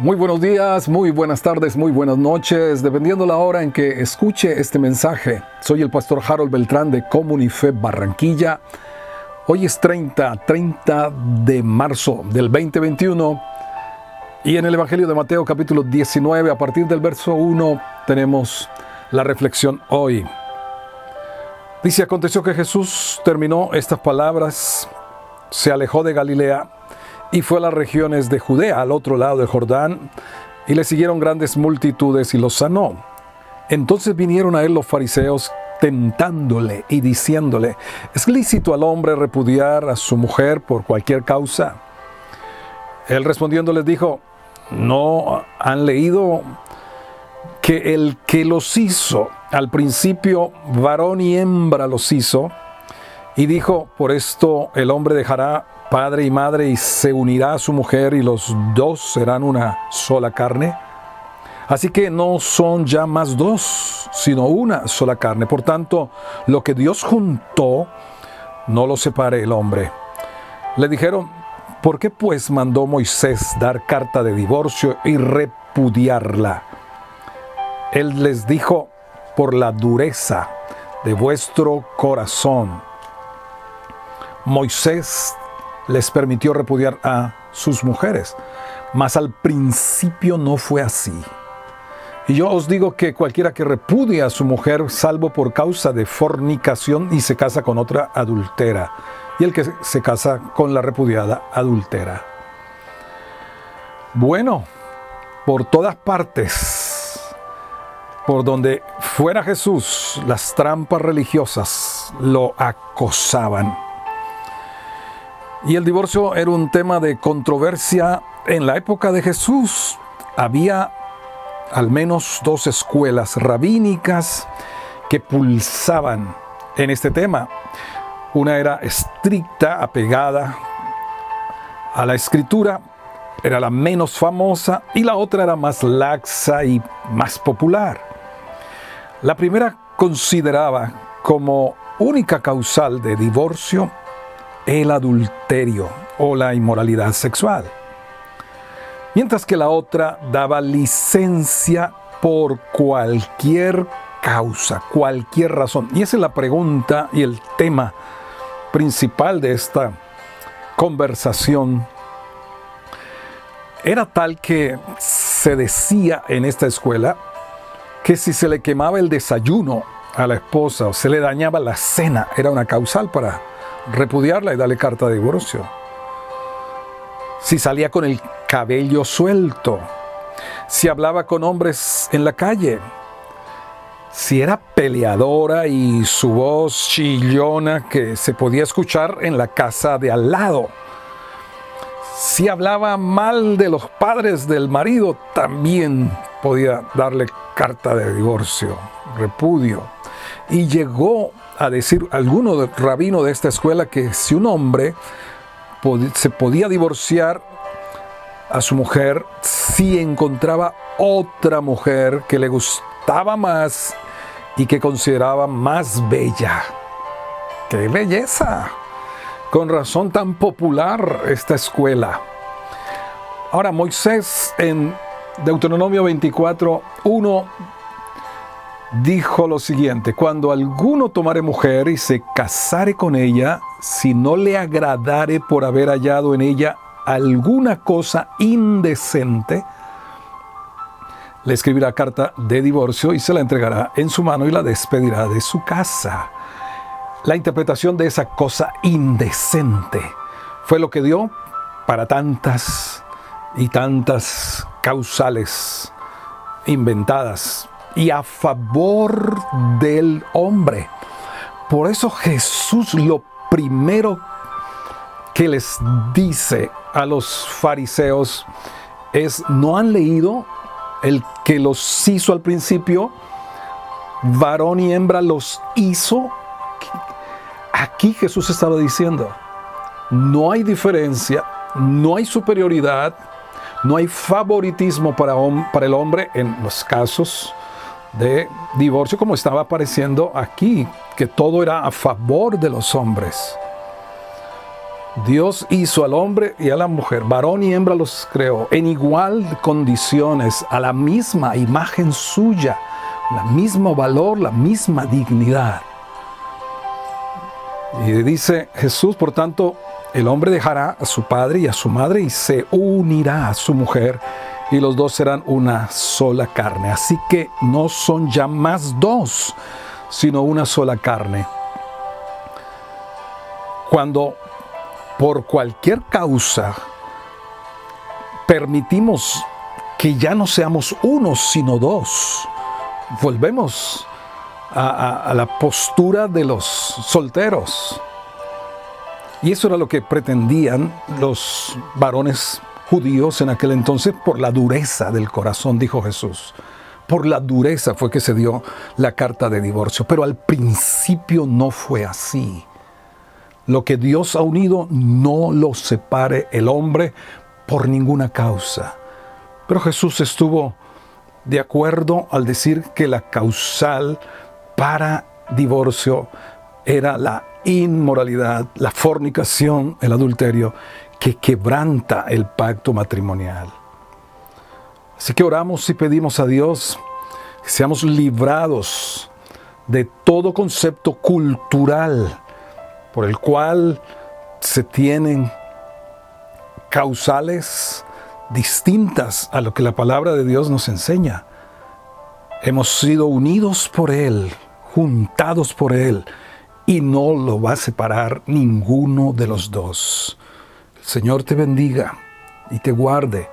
Muy buenos días, muy buenas tardes, muy buenas noches, dependiendo la hora en que escuche este mensaje. Soy el pastor Harold Beltrán de Comunife Barranquilla. Hoy es 30, 30 de marzo del 2021 y en el Evangelio de Mateo capítulo 19, a partir del verso 1, tenemos la reflexión hoy. Dice, aconteció que Jesús terminó estas palabras, se alejó de Galilea y fue a las regiones de Judea, al otro lado del Jordán, y le siguieron grandes multitudes y los sanó. Entonces vinieron a él los fariseos tentándole y diciéndole, ¿es lícito al hombre repudiar a su mujer por cualquier causa? Él respondiendo les dijo, ¿no han leído que el que los hizo, al principio varón y hembra los hizo, y dijo, por esto el hombre dejará padre y madre y se unirá a su mujer y los dos serán una sola carne. Así que no son ya más dos, sino una sola carne. Por tanto, lo que Dios juntó, no lo separe el hombre. Le dijeron, ¿por qué pues mandó Moisés dar carta de divorcio y repudiarla? Él les dijo, por la dureza de vuestro corazón. Moisés les permitió repudiar a sus mujeres, mas al principio no fue así. Y yo os digo que cualquiera que repudia a su mujer, salvo por causa de fornicación, y se casa con otra adultera, y el que se casa con la repudiada adultera. Bueno, por todas partes, por donde fuera Jesús, las trampas religiosas lo acosaban. Y el divorcio era un tema de controversia en la época de Jesús. Había al menos dos escuelas rabínicas que pulsaban en este tema. Una era estricta, apegada a la escritura, era la menos famosa, y la otra era más laxa y más popular. La primera consideraba como única causal de divorcio el adulterio o la inmoralidad sexual. Mientras que la otra daba licencia por cualquier causa, cualquier razón. Y esa es la pregunta y el tema principal de esta conversación. Era tal que se decía en esta escuela que si se le quemaba el desayuno a la esposa o se le dañaba la cena, era una causal para repudiarla y darle carta de divorcio. Si salía con el cabello suelto, si hablaba con hombres en la calle, si era peleadora y su voz chillona que se podía escuchar en la casa de al lado. Si hablaba mal de los padres del marido, también podía darle carta de divorcio, repudio. Y llegó a decir alguno rabino de esta escuela que si un hombre se podía divorciar a su mujer si encontraba otra mujer que le gustaba más y que consideraba más bella. ¡Qué belleza! Con razón tan popular esta escuela. Ahora Moisés en Deuteronomio 24, 1 dijo lo siguiente, cuando alguno tomare mujer y se casare con ella, si no le agradare por haber hallado en ella alguna cosa indecente, le escribirá carta de divorcio y se la entregará en su mano y la despedirá de su casa. La interpretación de esa cosa indecente fue lo que dio para tantas y tantas causales inventadas y a favor del hombre. Por eso Jesús lo primero que les dice a los fariseos es, ¿no han leído el que los hizo al principio? Varón y hembra los hizo. Aquí Jesús estaba diciendo, no hay diferencia, no hay superioridad, no hay favoritismo para, el hombre en los casos de divorcio como estaba apareciendo aquí, que todo era a favor de los hombres. Dios hizo al hombre y a la mujer, varón y hembra los creó, en igual condiciones, a la misma imagen suya, la mismo valor, la misma dignidad. Y dice Jesús, por tanto, el hombre dejará a su padre y a su madre y se unirá a su mujer y los dos serán una sola carne. Así que no son ya más dos, sino una sola carne. Cuando por cualquier causa permitimos que ya no seamos uno, sino dos, volvemos a, a la postura de los solteros. Y eso era lo que pretendían los varones judíos en aquel entonces por la dureza del corazón, dijo Jesús. Por la dureza fue que se dio la carta de divorcio. Pero al principio no fue así. Lo que Dios ha unido no lo separe el hombre por ninguna causa. Pero Jesús estuvo de acuerdo al decir que la causal para divorcio era la inmoralidad, la fornicación, el adulterio, que quebranta el pacto matrimonial. Así que oramos y pedimos a Dios que seamos librados de todo concepto cultural por el cual se tienen causales distintas a lo que la palabra de Dios nos enseña. Hemos sido unidos por Él, juntados por Él, y no lo va a separar ninguno de los dos. Señor te bendiga y te guarde.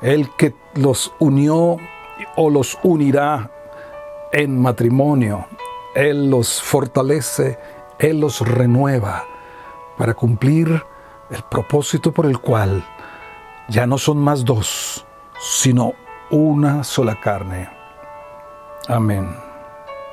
El que los unió o los unirá en matrimonio, Él los fortalece, Él los renueva para cumplir el propósito por el cual ya no son más dos, sino una sola carne. Amén.